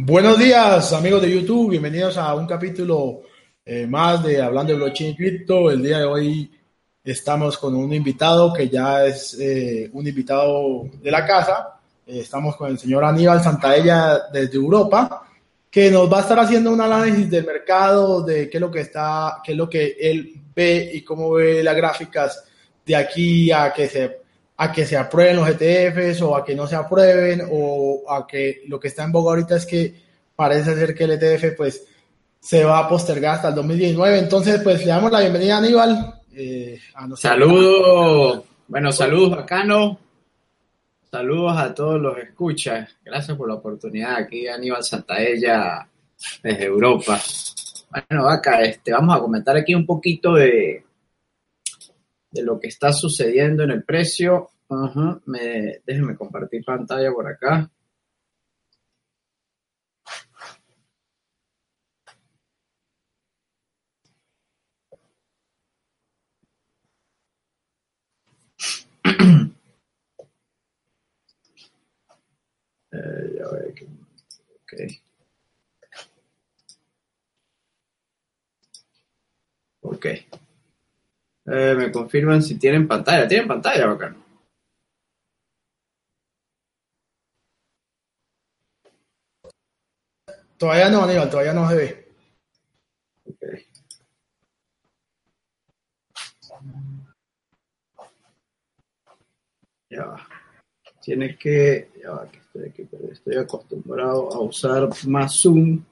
Buenos días, amigos de YouTube. Bienvenidos a un capítulo eh, más de Hablando de Blockchain y Cripto. El día de hoy estamos con un invitado que ya es eh, un invitado de la casa. Eh, estamos con el señor Aníbal Santaella desde Europa, que nos va a estar haciendo un análisis del mercado, de qué es lo que está, qué es lo que él ve y cómo ve las gráficas de aquí a que se a que se aprueben los ETFs o a que no se aprueben o a que lo que está en boga ahorita es que parece ser que el ETF pues se va a postergar hasta el 2019. Entonces pues le damos la bienvenida a Aníbal. Eh, saludos, bueno, saludos bacano. Saludos a todos los escuchas. Gracias por la oportunidad. Aquí Aníbal Santaella desde Europa. Bueno, acá este, vamos a comentar aquí un poquito de, de lo que está sucediendo en el precio. me, déjenme compartir pantalla por acá. eh, ya voy aquí. Ok. Ok. Eh, me confirman si tienen pantalla. ¿Tienen pantalla, bacano? Todavía no, Aníbal, todavía no se ve. Ok. Ya va. Tienes que. Ya va, que estoy aquí, pero estoy acostumbrado a usar más Zoom.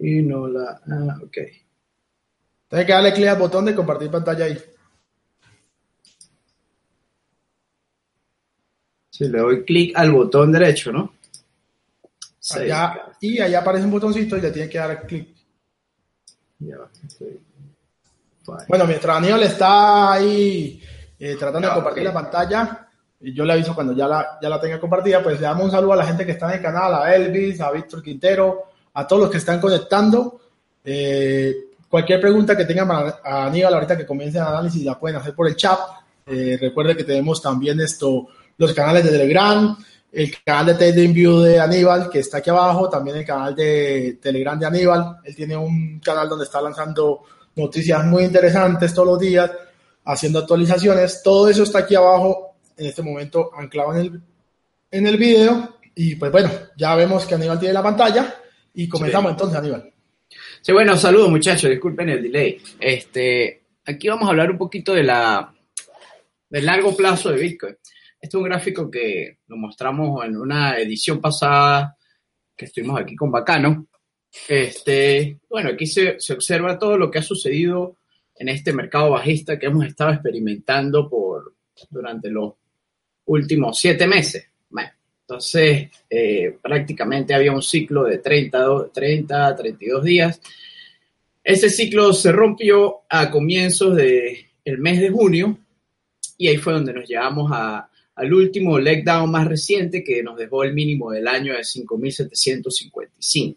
Y no la. Ah, ok. Tienes que darle clic al botón de compartir pantalla ahí. Si le doy clic al botón derecho, ¿no? Allá, y allá aparece un botoncito y le tiene que dar clic. Bueno, mientras Aníbal está ahí eh, tratando de compartir la pantalla, y yo le aviso cuando ya la, ya la tenga compartida, pues le damos un saludo a la gente que está en el canal, a Elvis, a Víctor Quintero, a todos los que están conectando. Eh, Cualquier pregunta que tengan a Aníbal ahorita que comience el análisis la pueden hacer por el chat. Eh, recuerde que tenemos también esto, los canales de Telegram, el canal de TradingView de Aníbal que está aquí abajo, también el canal de Telegram de Aníbal. Él tiene un canal donde está lanzando noticias muy interesantes todos los días, haciendo actualizaciones. Todo eso está aquí abajo en este momento anclado en el, en el video. Y pues bueno, ya vemos que Aníbal tiene la pantalla y comenzamos entonces, Aníbal. Sí, bueno, saludos muchachos, disculpen el delay. Este, aquí vamos a hablar un poquito de la del largo plazo de Bitcoin. Este es un gráfico que lo mostramos en una edición pasada que estuvimos aquí con Bacano. Este, bueno, aquí se, se observa todo lo que ha sucedido en este mercado bajista que hemos estado experimentando por durante los últimos siete meses. Bueno, entonces, eh, prácticamente había un ciclo de 30, 30, 32 días. Ese ciclo se rompió a comienzos del el mes de junio y ahí fue donde nos llevamos a, al último leg down más reciente que nos dejó el mínimo del año de 5.755.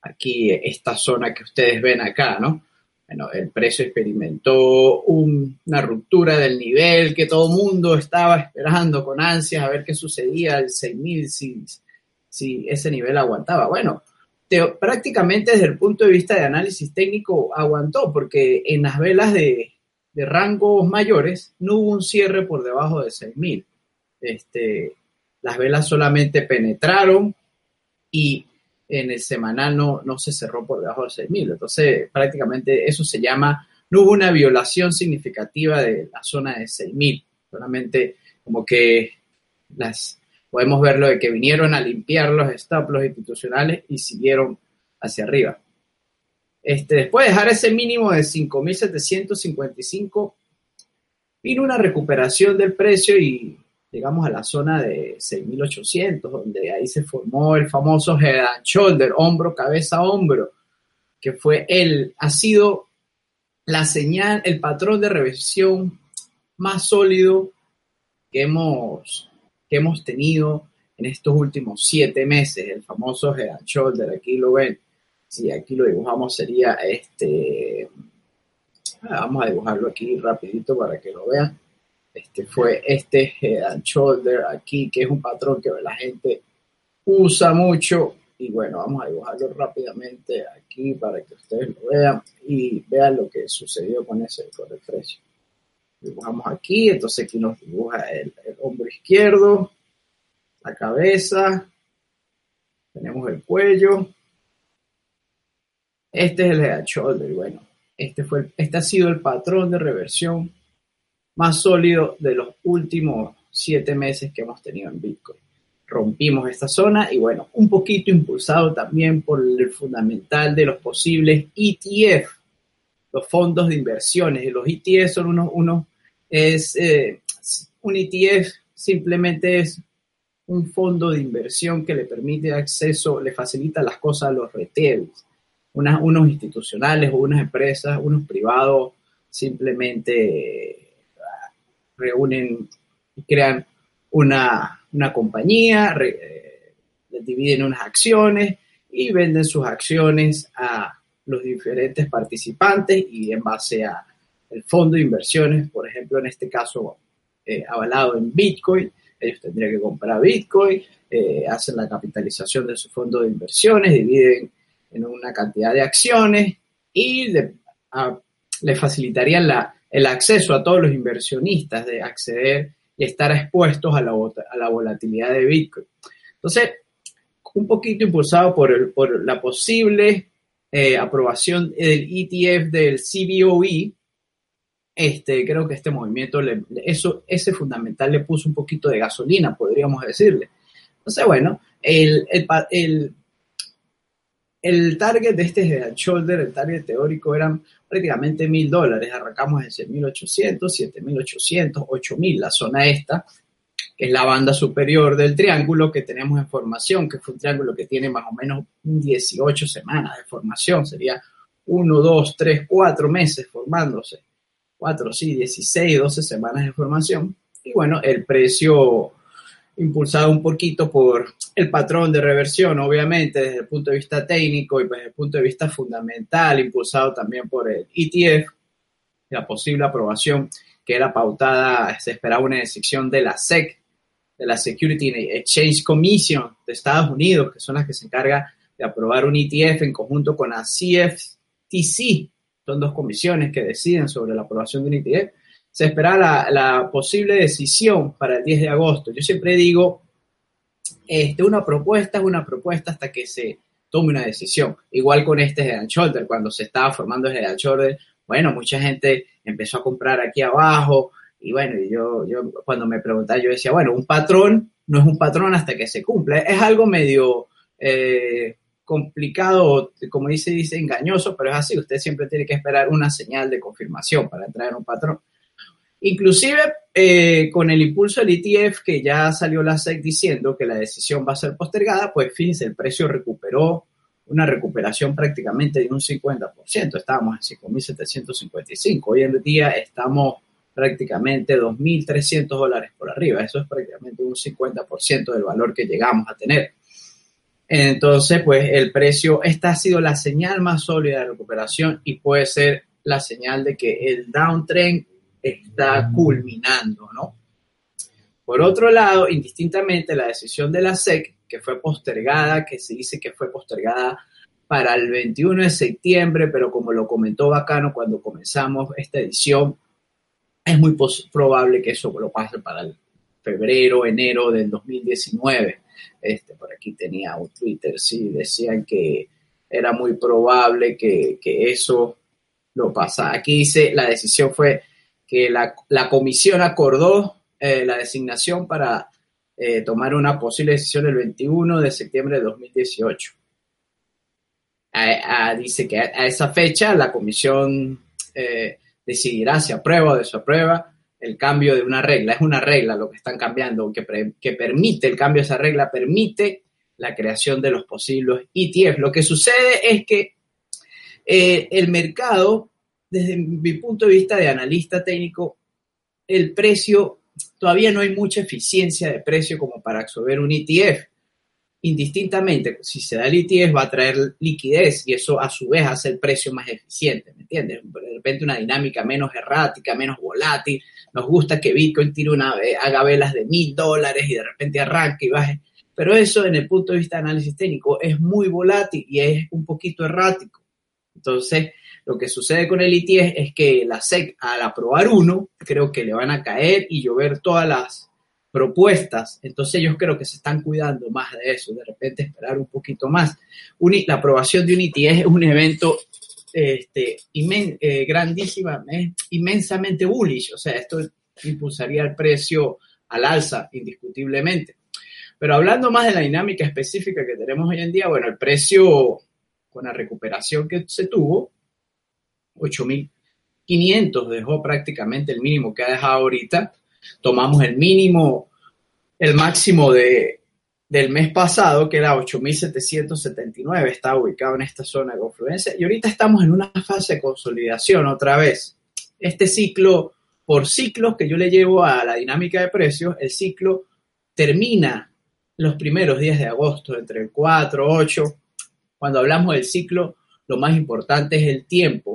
Aquí, esta zona que ustedes ven acá, ¿no? El precio experimentó una ruptura del nivel que todo el mundo estaba esperando con ansias a ver qué sucedía al 6000 si, si ese nivel aguantaba. Bueno, prácticamente desde el punto de vista de análisis técnico aguantó porque en las velas de, de rangos mayores no hubo un cierre por debajo de 6000. Este, las velas solamente penetraron y en el semanal no, no se cerró por debajo de 6.000. Entonces, prácticamente eso se llama, no hubo una violación significativa de la zona de 6.000. Solamente como que las, podemos verlo de que vinieron a limpiar los stop los institucionales y siguieron hacia arriba. Este, después de dejar ese mínimo de 5.755, vino una recuperación del precio y llegamos a la zona de 6.800, donde ahí se formó el famoso head and shoulder, hombro, cabeza, hombro, que fue el, ha sido la señal, el patrón de revisión más sólido que hemos, que hemos tenido en estos últimos siete meses, el famoso head and shoulder, aquí lo ven, si aquí lo dibujamos sería este, ah, vamos a dibujarlo aquí rapidito para que lo vean este fue este head and shoulder aquí, que es un patrón que la gente usa mucho y bueno, vamos a dibujarlo rápidamente aquí para que ustedes lo vean y vean lo que sucedió con ese con el precio. Dibujamos aquí, entonces aquí nos dibuja el, el hombro izquierdo, la cabeza, tenemos el cuello. Este es el head shoulder, bueno, este, fue, este ha sido el patrón de reversión más sólido de los últimos siete meses que hemos tenido en Bitcoin. Rompimos esta zona y bueno, un poquito impulsado también por el fundamental de los posibles ETF, los fondos de inversiones. Los ETF son unos, uno es, eh, un ETF simplemente es un fondo de inversión que le permite acceso, le facilita las cosas a los retails, unos institucionales o unas empresas, unos privados simplemente reúnen y crean una, compañía, eh, dividen unas acciones y venden sus acciones a los diferentes participantes y en base a el fondo de inversiones, por ejemplo, en este caso eh, avalado en Bitcoin, ellos tendrían que comprar Bitcoin, eh, hacen la capitalización de su fondo de inversiones, dividen en una cantidad de acciones y le facilitarían la, el acceso a todos los inversionistas de acceder y estar expuestos a la, a la volatilidad de Bitcoin. Entonces, un poquito impulsado por, el, por la posible eh, aprobación del ETF del CBOE, este, creo que este movimiento, eso, ese fundamental le puso un poquito de gasolina, podríamos decirle. Entonces, bueno, el, target de este head shoulder, el target teórico eran prácticamente mil dólares. Arrancamos en 6.800, 7.800, 8.000, la zona esta, que es la banda superior del triángulo que tenemos en formación, que fue un triángulo que tiene más o menos 18 semanas de formación, sería 1, 2, 3, 4 meses formándose. 4, sí, 16, 12 semanas de formación. Y bueno, el precio impulsado un poquito por el patrón de reversión, obviamente, desde el punto de vista técnico y desde el punto de vista fundamental, impulsado también por el ETF, la posible aprobación que era pautada, se esperaba una decisión de la SEC, de la Security Exchange Commission de Estados Unidos, que son las que se encarga de aprobar un ETF en conjunto con la CFTC, son dos comisiones que deciden sobre la aprobación de un ETF, se espera la, posible decisión para el 10 de agosto. Yo siempre digo, este, una propuesta es una propuesta hasta que se tome una decisión. Igual con este Head Shoulder, cuando se estaba formando el Head Shoulder, bueno, mucha gente empezó a comprar aquí abajo y bueno, yo, yo cuando me preguntaba, yo decía, bueno, un patrón no es un patrón hasta que se cumple. Es algo medio... Eh, complicado, como dice, dice engañoso, pero es así, usted siempre tiene que esperar una señal de confirmación para entrar en un patrón. Inclusive eh, con el impulso del ETF que ya salió la SEC diciendo que la decisión va a ser postergada, pues fíjense, el precio recuperó una recuperación prácticamente de un 50%, estábamos en 5.755, hoy en día estamos prácticamente 2.300 dólares por arriba, eso es prácticamente un 50% del valor que llegamos a tener. Entonces, pues el precio, esta ha sido la señal más sólida de recuperación y puede ser la señal de que el downtrend está culminando, ¿no? Por otro lado, indistintamente, la decisión de la SEC, que fue postergada, que se dice que fue postergada para el 21 de septiembre, pero como lo comentó Bacano cuando comenzamos esta edición, es muy probable que eso lo pase para el febrero, enero del 2019. Este, por aquí tenía un Twitter, sí, decían que era muy probable que, eso lo pasara. Aquí dice, la decisión fue que la, comisión acordó eh, la designación para eh, tomar una posible decisión el 21 de septiembre de 2018. dice que a, esa fecha la comisión eh, decidirá si aprueba o desaprueba el cambio de una regla. Es una regla lo que están cambiando, que, permite el cambio de esa regla, permite la creación de los posibles ETF. Lo que sucede es que el mercado, desde mi punto de vista de analista técnico, el precio, todavía no hay mucha eficiencia de precio como para absorber un ETF. Indistintamente, si se da el ETF va a traer liquidez y eso a su vez hace el precio más eficiente, ¿me entiendes? De repente una dinámica menos errática, menos volátil, nos gusta que Bitcoin tire una, haga velas de mil dólares y de repente arranque y baje. Pero eso en el punto de vista de análisis técnico es muy volátil y es un poquito errático. Entonces, lo que sucede con el ITS es que la SEC al aprobar uno, creo que le van a caer y llover todas las propuestas. Entonces yo creo que se están cuidando más de eso, de repente esperar un poquito más. la aprobación de un ITS es un evento este, eh, grandísima, inmensamente bullish, o sea, esto impulsaría el precio al alza indiscutiblemente. Pero hablando más de la dinámica específica que tenemos hoy en día, bueno, el precio con la recuperación que se tuvo, 8.500 dejó prácticamente el mínimo que ha dejado ahorita. Tomamos el mínimo, el máximo de, del mes pasado, que era 8.779, está ubicado en esta zona de confluencia, y ahorita estamos en una fase de consolidación otra vez. Este ciclo, por ciclos que yo le llevo a la dinámica de precios, el ciclo termina los primeros días de agosto, entre el 4, 8. Cuando hablamos del ciclo, lo más importante es el tiempo,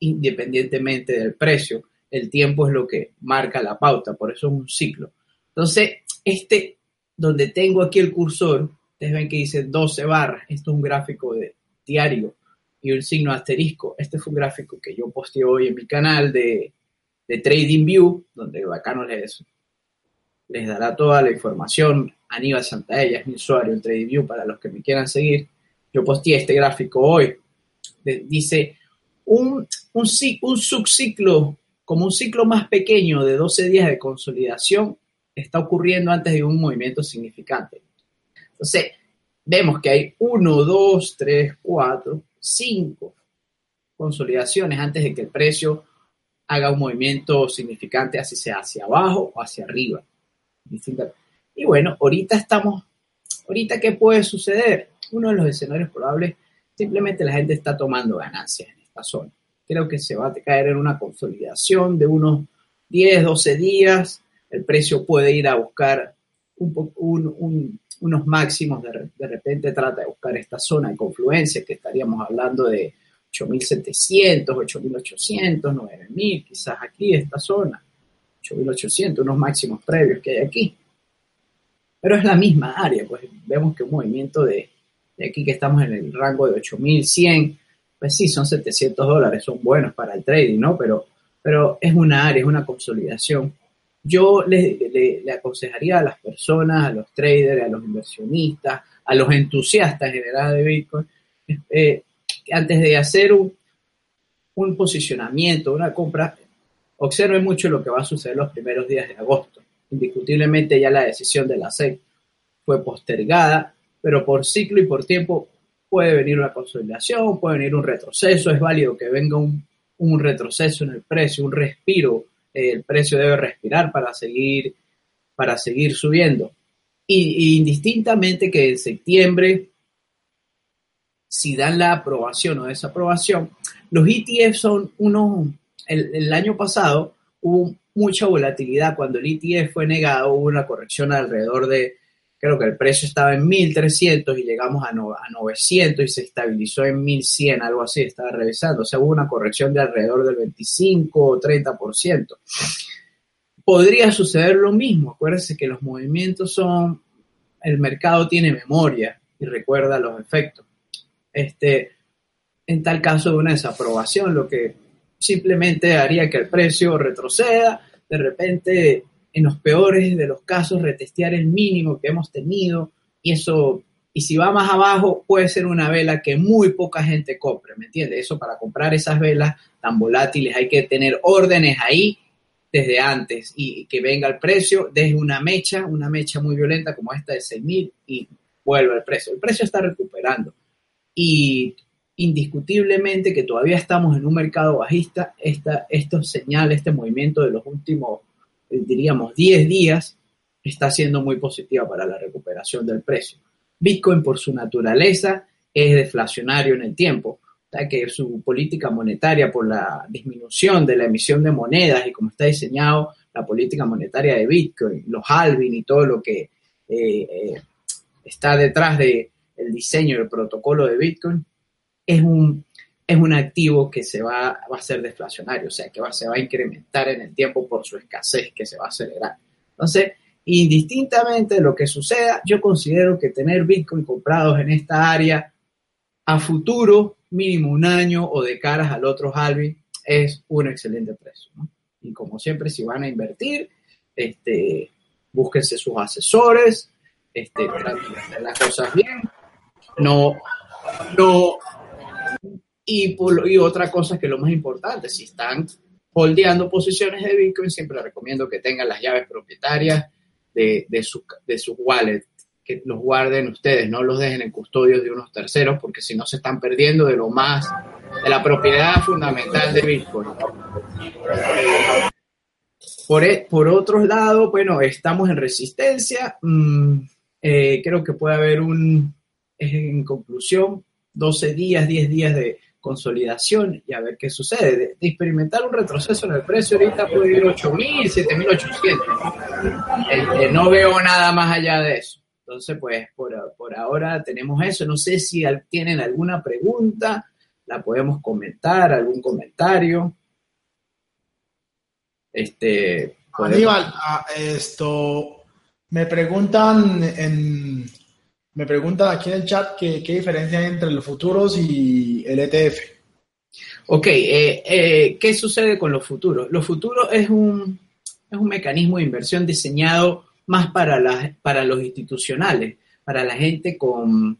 independientemente del precio. El tiempo es lo que marca la pauta, por eso es un ciclo. Entonces, este, donde tengo aquí el cursor, ustedes ven que dice 12 barras, esto es un gráfico de diario y un signo asterisco. Este fue un gráfico que yo posteé hoy en mi canal de, de Trading View, donde bacano les, les dará toda la información. Aníbal Santaella es mi usuario en Trading View para los que me quieran seguir. Yo posteé este gráfico hoy. dice un, un, un subciclo, como un ciclo más pequeño de 12 días de consolidación, está ocurriendo antes de un movimiento significante. Entonces, vemos que hay 1, 2, 3, 4, 5 consolidaciones antes de que el precio haga un movimiento significante, así sea hacia abajo o hacia arriba. Y bueno, ahorita estamos, ahorita qué puede suceder? Uno de los escenarios probables, simplemente la gente está tomando ganancias zona. Creo que se va a caer en una consolidación de unos 10, 12 días. El precio puede ir a buscar unos máximos, de, de repente trata de buscar esta zona de confluencia, que estaríamos hablando de 8.700, 8.800, 9.000, quizás aquí esta zona, 8.800, unos máximos previos que hay aquí. Pero es la misma área, pues vemos que un movimiento de, de aquí que estamos en el rango de 8.100, pues sí, son 700 dólares, son buenos para el trading, ¿no? Pero, pero es una área, es una consolidación. Yo le, aconsejaría a las personas, a los traders, a los inversionistas, a los entusiastas en de Bitcoin, eh, antes de hacer un, un posicionamiento, una compra, observen mucho lo que va a suceder los primeros días de agosto. Indiscutiblemente ya la decisión de la SEC fue postergada, pero por ciclo y por tiempo puede venir una consolidación, puede venir un retroceso, es válido que venga un, retroceso en el precio, un respiro, el precio debe respirar para seguir, para seguir subiendo. Y, indistintamente que en septiembre, si dan la aprobación o desaprobación, los ETF son unos, el, el año pasado hubo mucha volatilidad, cuando el ETF fue negado hubo una corrección alrededor de creo que el precio estaba en 1300 y llegamos a, a 900 y se estabilizó en 1100, algo así, estaba revisando. O sea, hubo una corrección de alrededor del 25 o 30%. Podría suceder lo mismo. Acuérdense que los movimientos son, el mercado tiene memoria y recuerda los efectos. Este, en tal caso de una desaprobación, lo que simplemente haría que el precio retroceda, de repente en los peores de los casos, retestear el mínimo que hemos tenido y eso, y si va más abajo, puede ser una vela que muy poca gente compre, ¿me entiendes? Eso para comprar esas velas tan volátiles hay que tener órdenes ahí desde antes y que venga el precio, desde una mecha, una mecha muy violenta como esta de 6.000 y vuelve el precio. El precio está recuperando y indiscutiblemente que todavía estamos en un mercado bajista, esta, estos señales, este movimiento de los últimos diríamos 10 días, está siendo muy positiva para la recuperación del precio. Bitcoin por su naturaleza es deflacionario en el tiempo, ya que su política monetaria por la disminución de la emisión de monedas y como está diseñado la política monetaria de Bitcoin, los halving y todo lo que eh, eh, está detrás del el diseño del protocolo de Bitcoin, es un es un activo que se va, va a ser deflacionario, o sea, que va, se va a incrementar en el tiempo por su escasez, que se va a acelerar. Entonces, Indistintamente de lo que suceda, yo considero que tener Bitcoin comprados en esta área a futuro, mínimo un año o de caras al otro halving, es un excelente precio. Y como siempre, si van a invertir, este, búsquense sus asesores, este, las cosas bien. No, no, y, y otra cosa que es lo más importante, si están holdeando posiciones de Bitcoin, siempre recomiendo que tengan las llaves propietarias de, de, su, de sus wallets, que los guarden ustedes, no los dejen en custodio de unos terceros, porque si no se están perdiendo de lo más, de la propiedad fundamental de Bitcoin. Por, e, por otro lado, bueno, estamos en resistencia. Mm, eh, creo que puede haber un, en conclusión, 12 días, 10 días de consolidación y a ver qué sucede. De, experimentar un retroceso en el precio ahorita puede ir 8.000, 7.800. Eh, no veo nada más allá de eso. Entonces, pues por, por ahora tenemos eso. No sé si tienen alguna pregunta, la podemos comentar, algún comentario. Este, Aníbal, ah, esto me preguntan en me preguntan aquí en el chat que, qué diferencia hay entre los futuros y el ETF. Ok, eh, eh, ¿qué sucede con los futuros? Los futuros es un, es un mecanismo de inversión diseñado más para, la, para los institucionales, para la gente con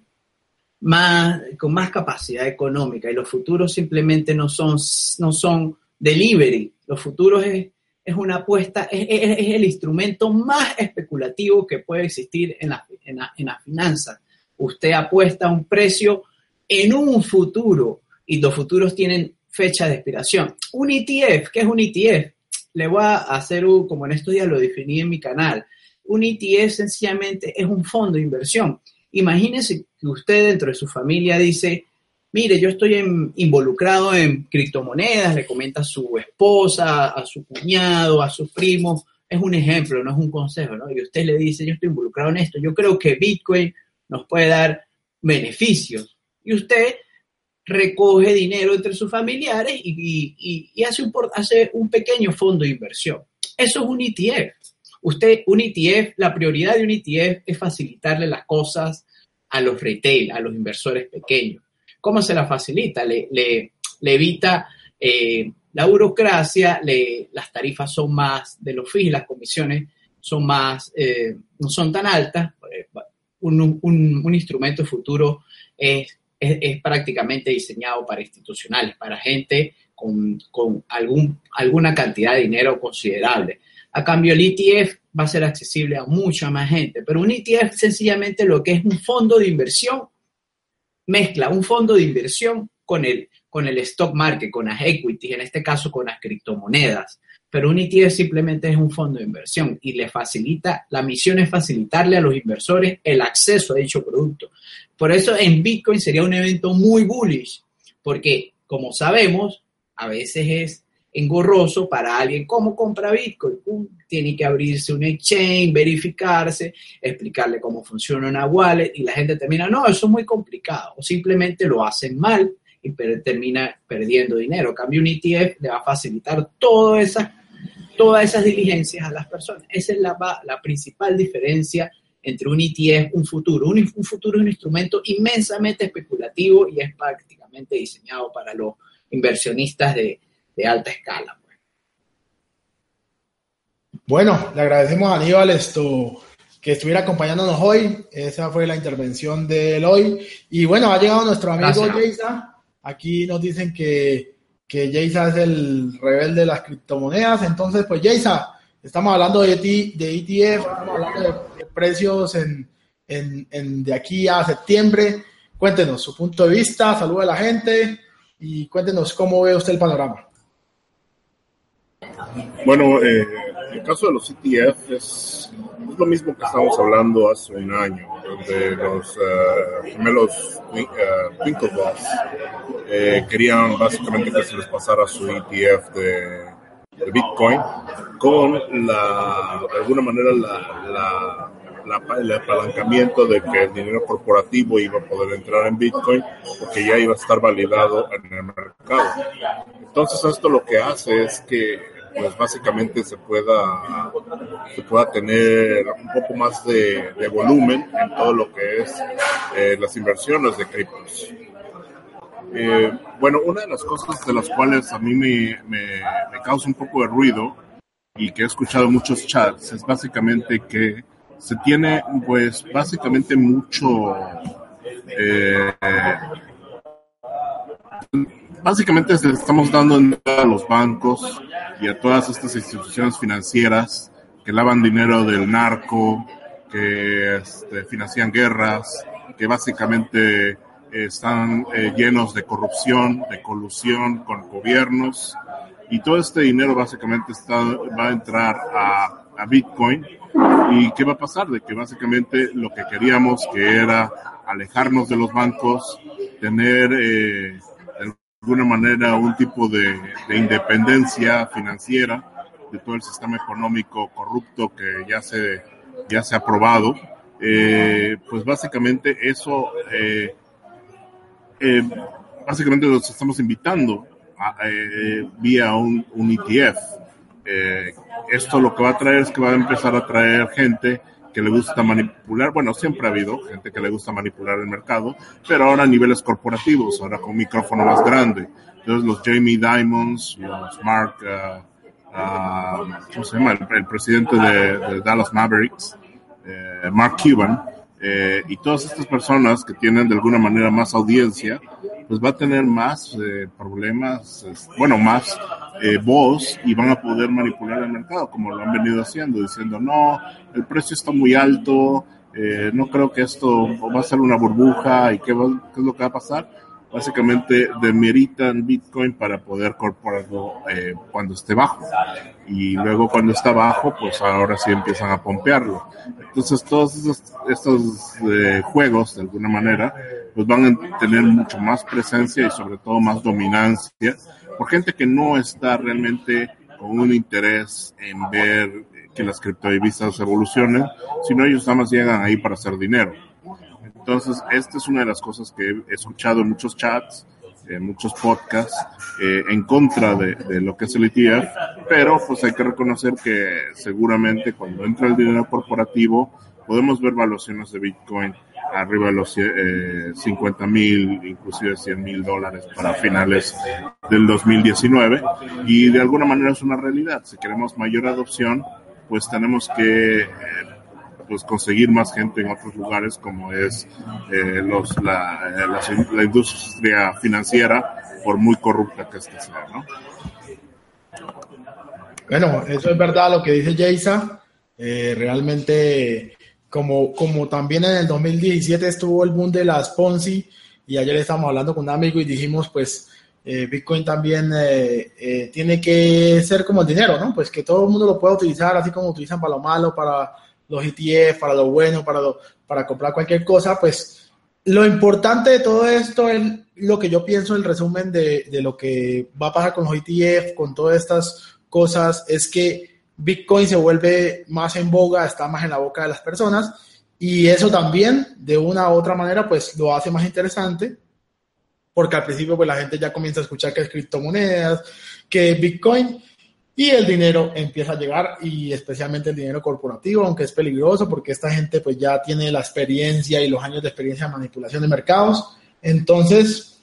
más, con más capacidad económica. Y los futuros simplemente no son, no son delivery. Los futuros es, es una apuesta, es, el instrumento más especulativo que puede existir en la, en, la, finanza. Usted apuesta un precio en un futuro y los futuros tienen fecha de expiración. Un ETF, ¿qué es un ETF? Le voy a hacer, como en estos días lo definí en mi canal, un ETF sencillamente es un fondo de inversión. Imagínese que usted dentro de su familia dice, mire, yo estoy involucrado en criptomonedas, le comenta a su esposa, a su cuñado, a su primo, es un ejemplo, no es un consejo, ¿no? Y usted le dice, yo estoy involucrado en esto, yo creo que Bitcoin nos puede dar beneficios. Y usted recoge dinero entre sus familiares y, hace, un, hace un pequeño fondo de inversión. Eso es un ETF. Usted, un ETF, la prioridad de un ETF es facilitarle las cosas a los retail, a los inversores pequeños. ¿Cómo se la facilita? Le, evita eh, la burocracia, las tarifas son más de los fees, las comisiones son más, eh, no son tan altas. Eh, un, instrumento futuro es, prácticamente diseñado para institucionales, para gente con, algún, alguna cantidad de dinero considerable. A cambio, el ETF va a ser accesible a mucha más gente, pero un ETF sencillamente lo que es un fondo de inversión mezcla un fondo de inversión con el, con el stock market, con las equities, en este caso con las criptomonedas. Pero un ETF simplemente es un fondo de inversión y le facilita, la misión es facilitarle a los inversores el acceso a dicho producto. Por eso en Bitcoin sería un evento muy bullish, porque como sabemos, a veces es engorroso para alguien cómo compra Bitcoin. Tiene que abrirse un exchange, verificarse, explicarle cómo funciona una wallet y la gente termina, no, eso es muy complicado o simplemente lo hacen mal y termina perdiendo dinero. cambio, un ETF le va a facilitar todas esas, todas esas diligencias a las personas. Esa es la, la principal diferencia entre un ETF, un futuro. Un, un futuro es un instrumento inmensamente especulativo y es prácticamente diseñado para los inversionistas de, de alta escala. Pues. Bueno, le agradecemos a Aníbal esto que estuviera acompañándonos hoy. Esa fue la intervención de él hoy. Y bueno, ha llegado nuestro amigo Jaysa. Aquí nos dicen que, que Jaysa es el rebelde de las criptomonedas. Entonces, pues Jaysa, estamos hablando de, de ETF, estamos hablando de, precios en, en, de aquí a septiembre. Cuéntenos su punto de vista, salude a la gente y cuéntenos cómo ve usted el panorama. Bueno, eh, el caso de los ETF es, lo mismo que estábamos hablando hace un año, donde los uh, gemelos uh, querían básicamente que se les pasara su ETF de, Bitcoin con la, de alguna manera la, la, el apalancamiento de que el dinero corporativo iba a poder entrar en Bitcoin porque ya iba a estar validado en el mercado. Entonces esto lo que hace es que pues básicamente se pueda, se pueda tener un poco más de, volumen en todo lo que es eh, las inversiones de criptos. Eh, bueno, una de las cosas de las cuales a mí me, me, causa un poco de ruido y que he escuchado muchos chats es básicamente que se tiene pues básicamente mucho eh, básicamente estamos dando a los bancos y a todas estas instituciones financieras que lavan dinero del narco, que este, financian guerras, que básicamente están eh, llenos de corrupción, de colusión con gobiernos. Y todo este dinero básicamente está, va a entrar a, Bitcoin. Y qué va a pasar de que básicamente lo que queríamos que era alejarnos de los bancos, tener eh, alguna manera un tipo de, independencia financiera de todo el sistema económico corrupto que ya se, ya se ha aprobado, eh, pues básicamente eso eh, eh, básicamente los estamos invitando eh, vía un, ETF. Eh, esto lo que va a traer es que va a empezar a traer gente que le gusta manipular, bueno, siempre ha habido gente que le gusta manipular el mercado, pero ahora a niveles corporativos, ahora con un micrófono más grande. Entonces los Jamie Dimons, los Mark, uh, uh, ¿cómo se llama? El, presidente de, Dallas Mavericks, Mark Cuban, eh, y todas estas personas que tienen de alguna manera más audiencia, pues va a tener más eh, problemas, bueno, más eh, voz y van a poder manipular el mercado como lo han venido haciendo, diciendo, no, el precio está muy alto, no creo que esto va a ser una burbuja y qué, qué es lo que va a pasar básicamente demeritan Bitcoin para poder corporarlo eh, cuando esté bajo. Y luego cuando está bajo, pues ahora sí empiezan a pompearlo. Entonces todos estos, eh, juegos, de alguna manera, pues van a tener mucho más presencia y sobre todo más dominancia por gente que no está realmente con un interés en ver que las criptodivisas evolucionen, sino ellos nada más llegan ahí para hacer dinero. Entonces, esta es una de las cosas que he escuchado en muchos chats, en muchos podcasts, eh, en contra de, lo que es el ETF, pero pues hay que reconocer que seguramente cuando entra el dinero corporativo podemos ver valuaciones de Bitcoin arriba de los 50 eh, mil, inclusive 100 mil dólares para finales del 2019 y de alguna manera es una realidad. Si queremos mayor adopción, pues tenemos que eh, pues conseguir más gente en otros lugares como es eh, los, la, eh, la, industria financiera, por muy corrupta que ésta sea, ¿no? Bueno, eso es verdad lo que dice Jaysa. Eh, realmente, como, como también en el 2017 estuvo el boom de las Ponzi, y ayer estábamos hablando con un amigo y dijimos, pues, Bitcoin también tiene que ser como el dinero, ¿no? Pues que todo el mundo lo pueda utilizar, así como utilizan para lo malo, para los ETF, para lo bueno, para, para comprar cualquier cosa, pues lo importante de todo esto es lo que yo pienso, el resumen de, de lo que va a pasar con los ETF, con todas estas cosas, es que Bitcoin se vuelve más en boga, está más en la boca de las personas y eso también, de una u otra manera, pues lo hace más interesante porque al principio pues la gente ya comienza a escuchar que es criptomonedas, que Bitcoin y el dinero empieza a llegar y especialmente el dinero corporativo, aunque es peligroso porque esta gente pues ya tiene la experiencia y los años de experiencia en manipulación de mercados. Entonces,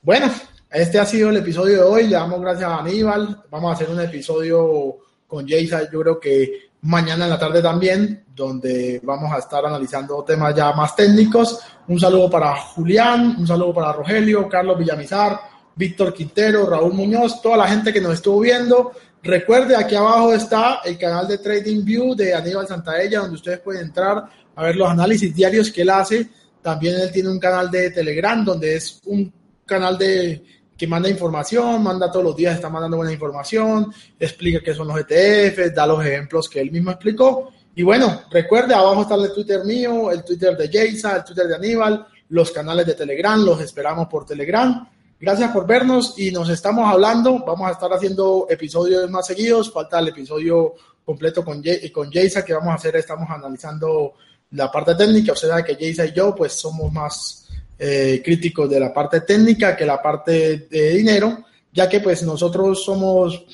bueno, este ha sido el episodio de hoy. Le damos gracias a Aníbal. Vamos a hacer un episodio con Jason, yo creo que mañana en la tarde también, donde vamos a estar analizando temas ya más técnicos. Un saludo para Julián, un saludo para Rogelio, Carlos Villamizar, Víctor Quintero, Raúl Muñoz, toda la gente que nos estuvo viendo. Recuerde, aquí abajo está el canal de Trading View de Aníbal Santaella, donde ustedes pueden entrar a ver los análisis diarios que él hace. También él tiene un canal de Telegram, donde es un canal de que manda información, manda todos los días, está mandando buena información, explica qué son los ETFs, da los ejemplos que él mismo explicó. Y bueno, recuerde, abajo está el Twitter mío, el Twitter de Jason, el Twitter de Aníbal, los canales de Telegram, los esperamos por Telegram. Gracias por vernos y nos estamos hablando. Vamos a estar haciendo episodios más seguidos. Falta el episodio completo con, con Jaysa que vamos a hacer. Estamos analizando la parte técnica. O sea que Jaysa y yo pues somos más eh, críticos de la parte técnica que la parte de dinero, ya que pues nosotros somos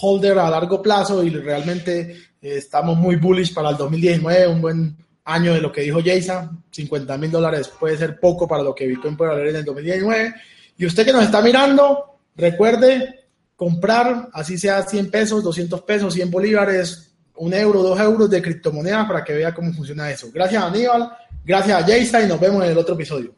holder a largo plazo y realmente eh, estamos muy bullish para el 2019, un buen año de lo que dijo Jason, 50 mil dólares puede ser poco para lo que Bitcoin puede valer en el 2019. Y usted que nos está mirando, recuerde comprar, así sea 100 pesos, 200 pesos, 100 bolívares, un euro, dos euros de criptomonedas para que vea cómo funciona eso. Gracias Aníbal, gracias a Jason y nos vemos en el otro episodio.